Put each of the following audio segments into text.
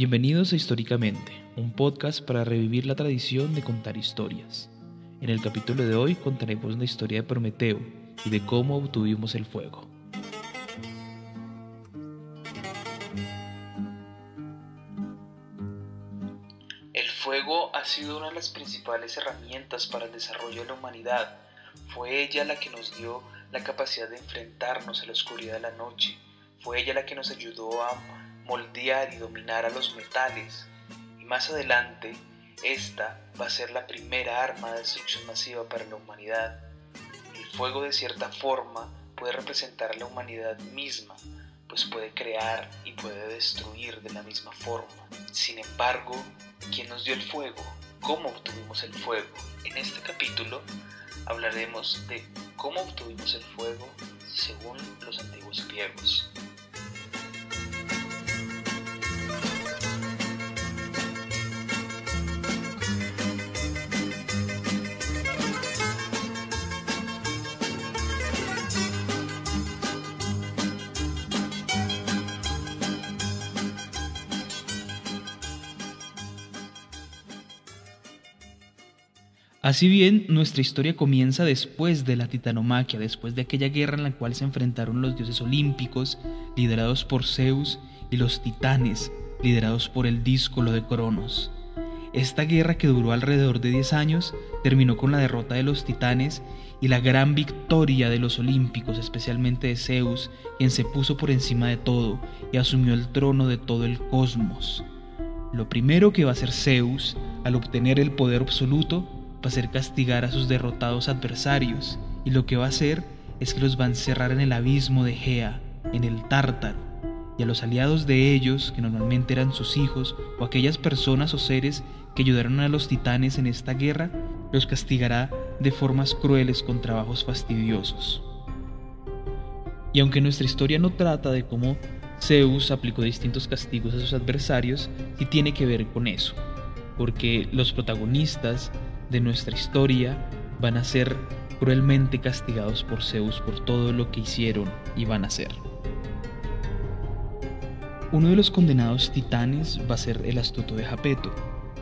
Bienvenidos a Históricamente, un podcast para revivir la tradición de contar historias. En el capítulo de hoy contaremos la historia de Prometeo y de cómo obtuvimos el fuego. El fuego ha sido una de las principales herramientas para el desarrollo de la humanidad. Fue ella la que nos dio la capacidad de enfrentarnos a la oscuridad de la noche. Fue ella la que nos ayudó a moldear y dominar a los metales. Y más adelante, esta va a ser la primera arma de destrucción masiva para la humanidad. El fuego de cierta forma puede representar a la humanidad misma, pues puede crear y puede destruir de la misma forma. Sin embargo, ¿quién nos dio el fuego? ¿Cómo obtuvimos el fuego? En este capítulo hablaremos de cómo obtuvimos el fuego según los antiguos griegos. Así bien, nuestra historia comienza después de la titanomaquia, después de aquella guerra en la cual se enfrentaron los dioses olímpicos, liderados por Zeus, y los titanes, liderados por el díscolo de Cronos. Esta guerra que duró alrededor de 10 años terminó con la derrota de los titanes y la gran victoria de los olímpicos, especialmente de Zeus, quien se puso por encima de todo y asumió el trono de todo el cosmos. Lo primero que va a hacer Zeus al obtener el poder absoluto va a ser castigar a sus derrotados adversarios, y lo que va a hacer es que los va a encerrar en el abismo de Gea, en el Tártaro, y a los aliados de ellos, que normalmente eran sus hijos, o aquellas personas o seres que ayudaron a los titanes en esta guerra, los castigará de formas crueles con trabajos fastidiosos. Y aunque nuestra historia no trata de cómo Zeus aplicó distintos castigos a sus adversarios, sí tiene que ver con eso, porque los protagonistas de nuestra historia van a ser cruelmente castigados por Zeus por todo lo que hicieron y van a hacer. Uno de los condenados titanes va a ser el astuto de Japeto,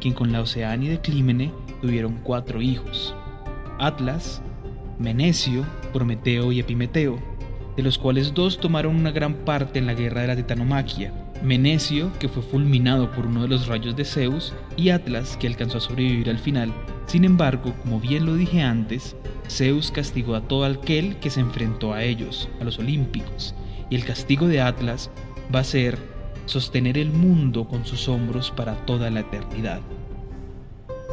quien con la Oceania de Clímene tuvieron cuatro hijos, Atlas, Menecio, Prometeo y Epimeteo, de los cuales dos tomaron una gran parte en la guerra de la titanomaquia, Menecio, que fue fulminado por uno de los rayos de Zeus, y Atlas, que alcanzó a sobrevivir al final. Sin embargo, como bien lo dije antes, Zeus castigó a todo aquel que se enfrentó a ellos, a los olímpicos, y el castigo de Atlas va a ser sostener el mundo con sus hombros para toda la eternidad.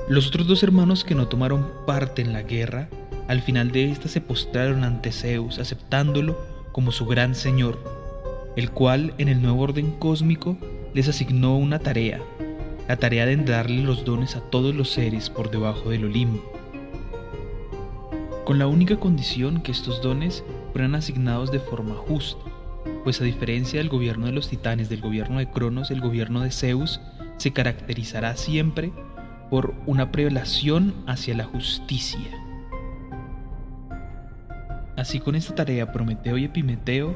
Los otros dos hermanos que no tomaron parte en la guerra, al final de esta se postraron ante Zeus, aceptándolo como su gran señor el cual en el nuevo orden cósmico les asignó una tarea, la tarea de darle los dones a todos los seres por debajo del Olimpo, con la única condición que estos dones fueran asignados de forma justa, pues a diferencia del gobierno de los titanes del gobierno de Cronos, el gobierno de Zeus se caracterizará siempre por una prevelación hacia la justicia. Así con esta tarea Prometeo y Epimeteo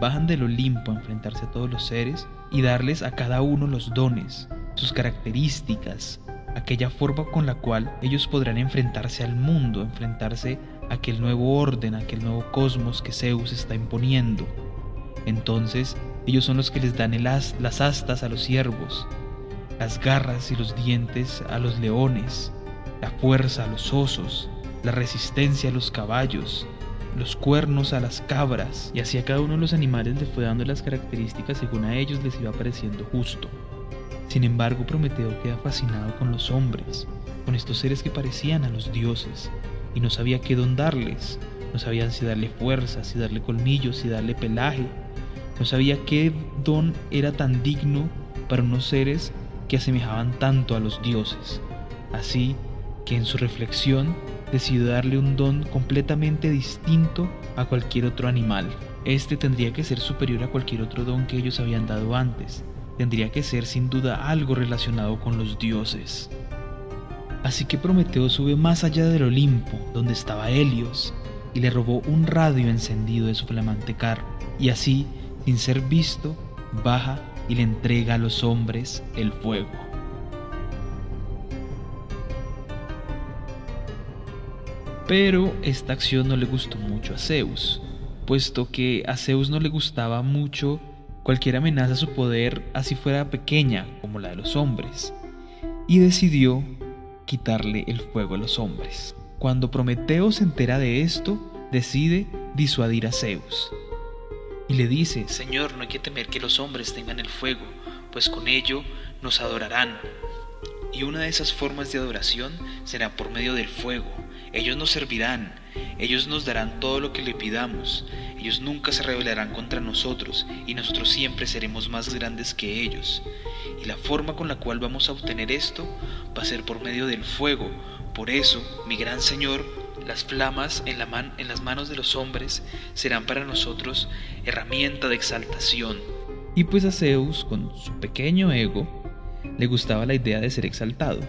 bajan del Olimpo a enfrentarse a todos los seres y darles a cada uno los dones, sus características, aquella forma con la cual ellos podrán enfrentarse al mundo, enfrentarse a aquel nuevo orden, a aquel nuevo cosmos que Zeus está imponiendo. Entonces, ellos son los que les dan las astas a los ciervos, las garras y los dientes a los leones, la fuerza a los osos, la resistencia a los caballos, los cuernos a las cabras, y así a cada uno de los animales le fue dando las características según a ellos les iba pareciendo justo. Sin embargo, Prometeo queda fascinado con los hombres, con estos seres que parecían a los dioses, y no sabía qué don darles, no sabía si darle fuerza, si darle colmillos, si darle pelaje, no sabía qué don era tan digno para unos seres que asemejaban tanto a los dioses. Así que en su reflexión decidió darle un don completamente distinto a cualquier otro animal. Este tendría que ser superior a cualquier otro don que ellos habían dado antes. Tendría que ser sin duda algo relacionado con los dioses. Así que Prometeo sube más allá del Olimpo, donde estaba Helios, y le robó un radio encendido de su flamante carro. Y así, sin ser visto, baja y le entrega a los hombres el fuego. Pero esta acción no le gustó mucho a Zeus, puesto que a Zeus no le gustaba mucho cualquier amenaza a su poder, así fuera pequeña como la de los hombres, y decidió quitarle el fuego a los hombres. Cuando Prometeo se entera de esto, decide disuadir a Zeus. Y le dice, Señor, no hay que temer que los hombres tengan el fuego, pues con ello nos adorarán. Y una de esas formas de adoración será por medio del fuego. Ellos nos servirán, ellos nos darán todo lo que le pidamos, ellos nunca se rebelarán contra nosotros y nosotros siempre seremos más grandes que ellos. Y la forma con la cual vamos a obtener esto va a ser por medio del fuego. Por eso, mi gran Señor, las flamas en, la en las manos de los hombres serán para nosotros herramienta de exaltación. Y pues a Zeus, con su pequeño ego, le gustaba la idea de ser exaltado,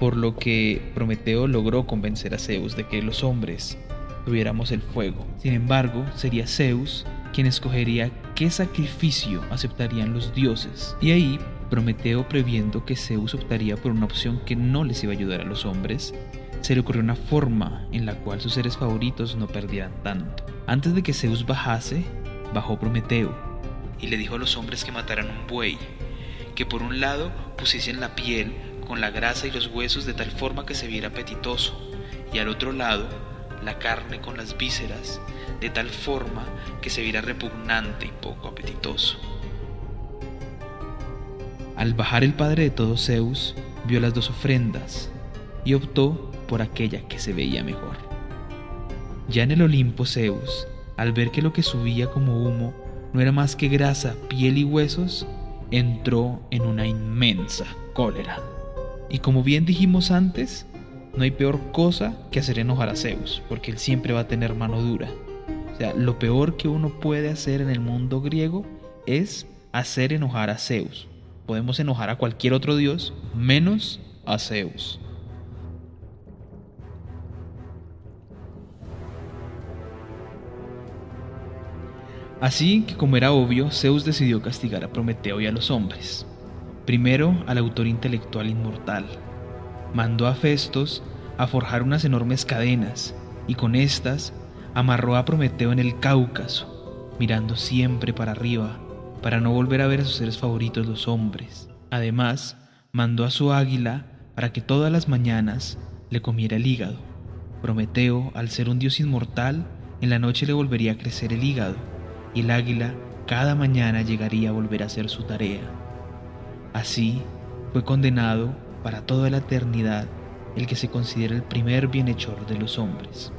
por lo que Prometeo logró convencer a Zeus de que los hombres tuviéramos el fuego. Sin embargo, sería Zeus quien escogería qué sacrificio aceptarían los dioses. Y ahí, Prometeo previendo que Zeus optaría por una opción que no les iba a ayudar a los hombres, se le ocurrió una forma en la cual sus seres favoritos no perdieran tanto. Antes de que Zeus bajase, bajó Prometeo y le dijo a los hombres que mataran un buey, que por un lado pusiesen la piel con la grasa y los huesos de tal forma que se viera apetitoso, y al otro lado la carne con las vísceras de tal forma que se viera repugnante y poco apetitoso. Al bajar el padre de todo Zeus, vio las dos ofrendas y optó por aquella que se veía mejor. Ya en el Olimpo Zeus, al ver que lo que subía como humo no era más que grasa, piel y huesos, entró en una inmensa cólera. Y como bien dijimos antes, no hay peor cosa que hacer enojar a Zeus, porque él siempre va a tener mano dura. O sea, lo peor que uno puede hacer en el mundo griego es hacer enojar a Zeus. Podemos enojar a cualquier otro dios, menos a Zeus. Así que como era obvio, Zeus decidió castigar a Prometeo y a los hombres. Primero al autor intelectual inmortal. Mandó a Festos a forjar unas enormes cadenas y con estas amarró a Prometeo en el Cáucaso, mirando siempre para arriba, para no volver a ver a sus seres favoritos los hombres. Además, mandó a su águila para que todas las mañanas le comiera el hígado. Prometeo, al ser un dios inmortal, en la noche le volvería a crecer el hígado y el águila cada mañana llegaría a volver a hacer su tarea. Así fue condenado para toda la eternidad el que se considera el primer bienhechor de los hombres.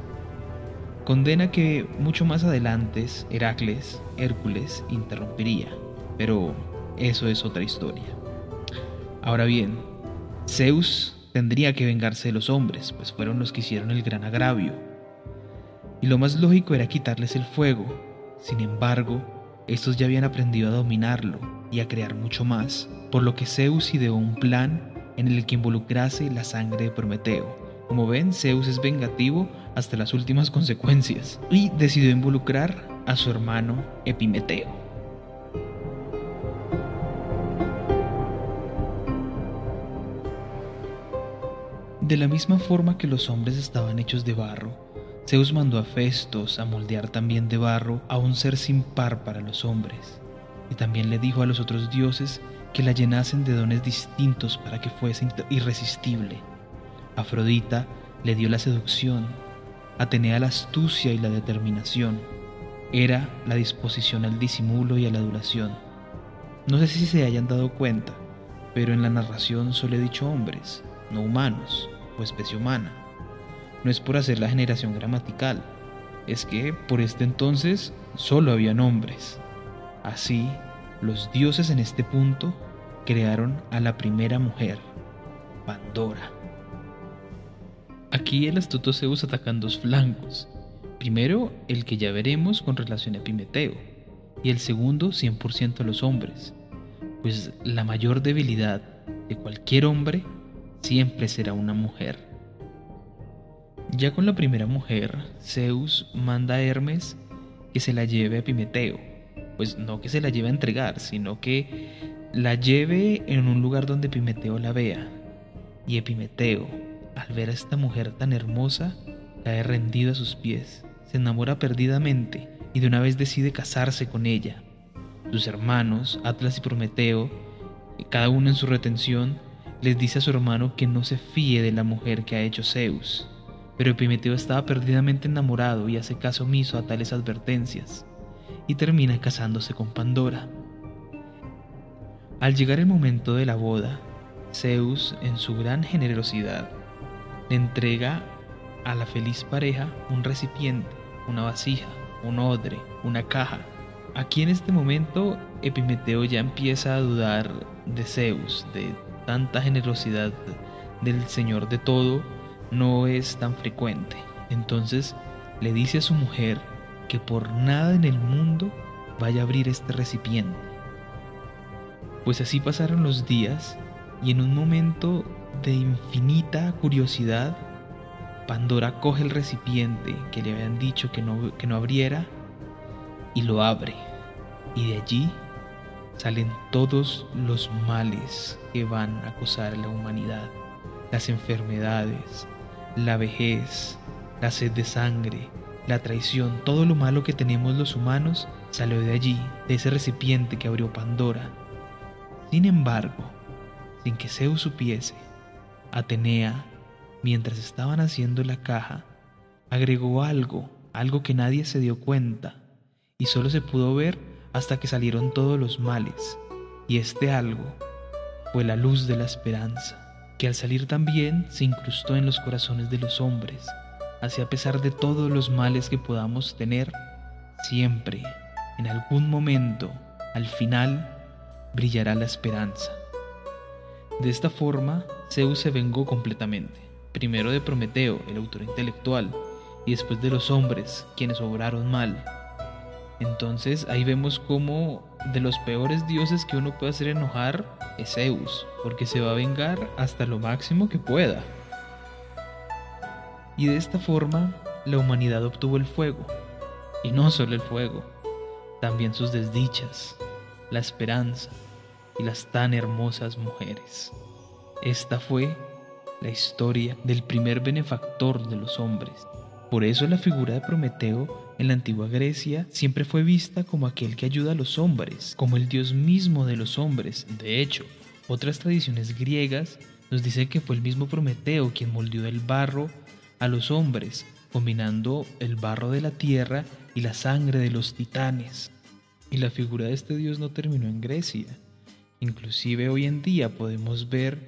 Condena que mucho más adelante Heracles, Hércules, interrumpiría, pero eso es otra historia. Ahora bien, Zeus tendría que vengarse de los hombres, pues fueron los que hicieron el gran agravio. Y lo más lógico era quitarles el fuego, sin embargo, estos ya habían aprendido a dominarlo y a crear mucho más, por lo que Zeus ideó un plan en el que involucrase la sangre de Prometeo. Como ven, Zeus es vengativo hasta las últimas consecuencias y decidió involucrar a su hermano Epimeteo. De la misma forma que los hombres estaban hechos de barro, Zeus mandó a Festos a moldear también de barro a un ser sin par para los hombres, y también le dijo a los otros dioses que la llenasen de dones distintos para que fuese irresistible. Afrodita le dio la seducción, Atenea la astucia y la determinación, era la disposición al disimulo y a la adulación. No sé si se hayan dado cuenta, pero en la narración solo he dicho hombres, no humanos o especie humana no es por hacer la generación gramatical, es que por este entonces solo habían hombres. Así, los dioses en este punto crearon a la primera mujer, Pandora. Aquí el astuto Zeus atacan dos flancos. Primero, el que ya veremos con relación a Epimeteo, y el segundo 100% a los hombres, pues la mayor debilidad de cualquier hombre siempre será una mujer. Ya con la primera mujer, Zeus manda a Hermes que se la lleve a Epimeteo, pues no que se la lleve a entregar, sino que la lleve en un lugar donde Epimeteo la vea. Y Epimeteo, al ver a esta mujer tan hermosa, cae rendido a sus pies, se enamora perdidamente y de una vez decide casarse con ella. Sus hermanos, Atlas y Prometeo, cada uno en su retención, les dice a su hermano que no se fíe de la mujer que ha hecho Zeus. Pero Epimeteo estaba perdidamente enamorado y hace caso omiso a tales advertencias, y termina casándose con Pandora. Al llegar el momento de la boda, Zeus, en su gran generosidad, le entrega a la feliz pareja un recipiente, una vasija, un odre, una caja. Aquí en este momento Epimeteo ya empieza a dudar de Zeus, de tanta generosidad del Señor de todo, no es tan frecuente. Entonces le dice a su mujer que por nada en el mundo vaya a abrir este recipiente pues así pasaron los días y en un momento de infinita curiosidad, Pandora coge el recipiente que le habían dicho que no, que no abriera y lo abre. Y de allí salen todos los males que van a acosar a la humanidad. Las enfermedades, la vejez, la sed de sangre, la traición, todo lo malo que tenemos los humanos salió de allí, de ese recipiente que abrió Pandora. Sin embargo, sin que Zeus supiese, Atenea, mientras estaban haciendo la caja, agregó algo, algo que nadie se dio cuenta, y solo se pudo ver hasta que salieron todos los males, y este algo fue la luz de la esperanza, que al salir también se incrustó en los corazones de los hombres, así a pesar de todos los males que podamos tener, siempre, en algún momento, al final, brillará la esperanza. De esta forma, Zeus se vengó completamente, primero de Prometeo, el autor intelectual, y después de los hombres, quienes obraron mal. Entonces ahí vemos cómo de los peores dioses que uno puede hacer enojar es Zeus, porque se va a vengar hasta lo máximo que pueda. Y de esta forma, la humanidad obtuvo el fuego, y no solo el fuego, también sus desdichas, la esperanza y las tan hermosas mujeres. Esta fue la historia del primer benefactor de los hombres. Por eso la figura de Prometeo en la antigua Grecia siempre fue vista como aquel que ayuda a los hombres, como el dios mismo de los hombres. De hecho, otras tradiciones griegas nos dicen que fue el mismo Prometeo quien moldeó el barro a los hombres, combinando el barro de la tierra y la sangre de los titanes. Y la figura de este dios no terminó en Grecia. Inclusive hoy en día podemos ver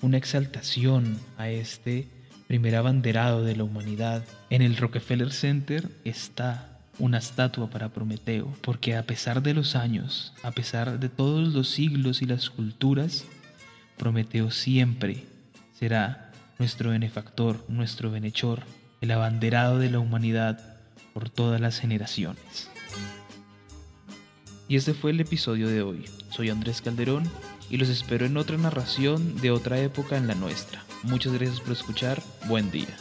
una exaltación a este primer abanderado de la humanidad. En el Rockefeller Center está una estatua para Prometeo, porque a pesar de los años, a pesar de todos los siglos y las culturas, Prometeo siempre será nuestro benefactor, nuestro benechor, el abanderado de la humanidad por todas las generaciones. Y este fue el episodio de hoy. Soy Andrés Calderón y los espero en otra narración de otra época en la nuestra. Muchas gracias por escuchar. Buen día.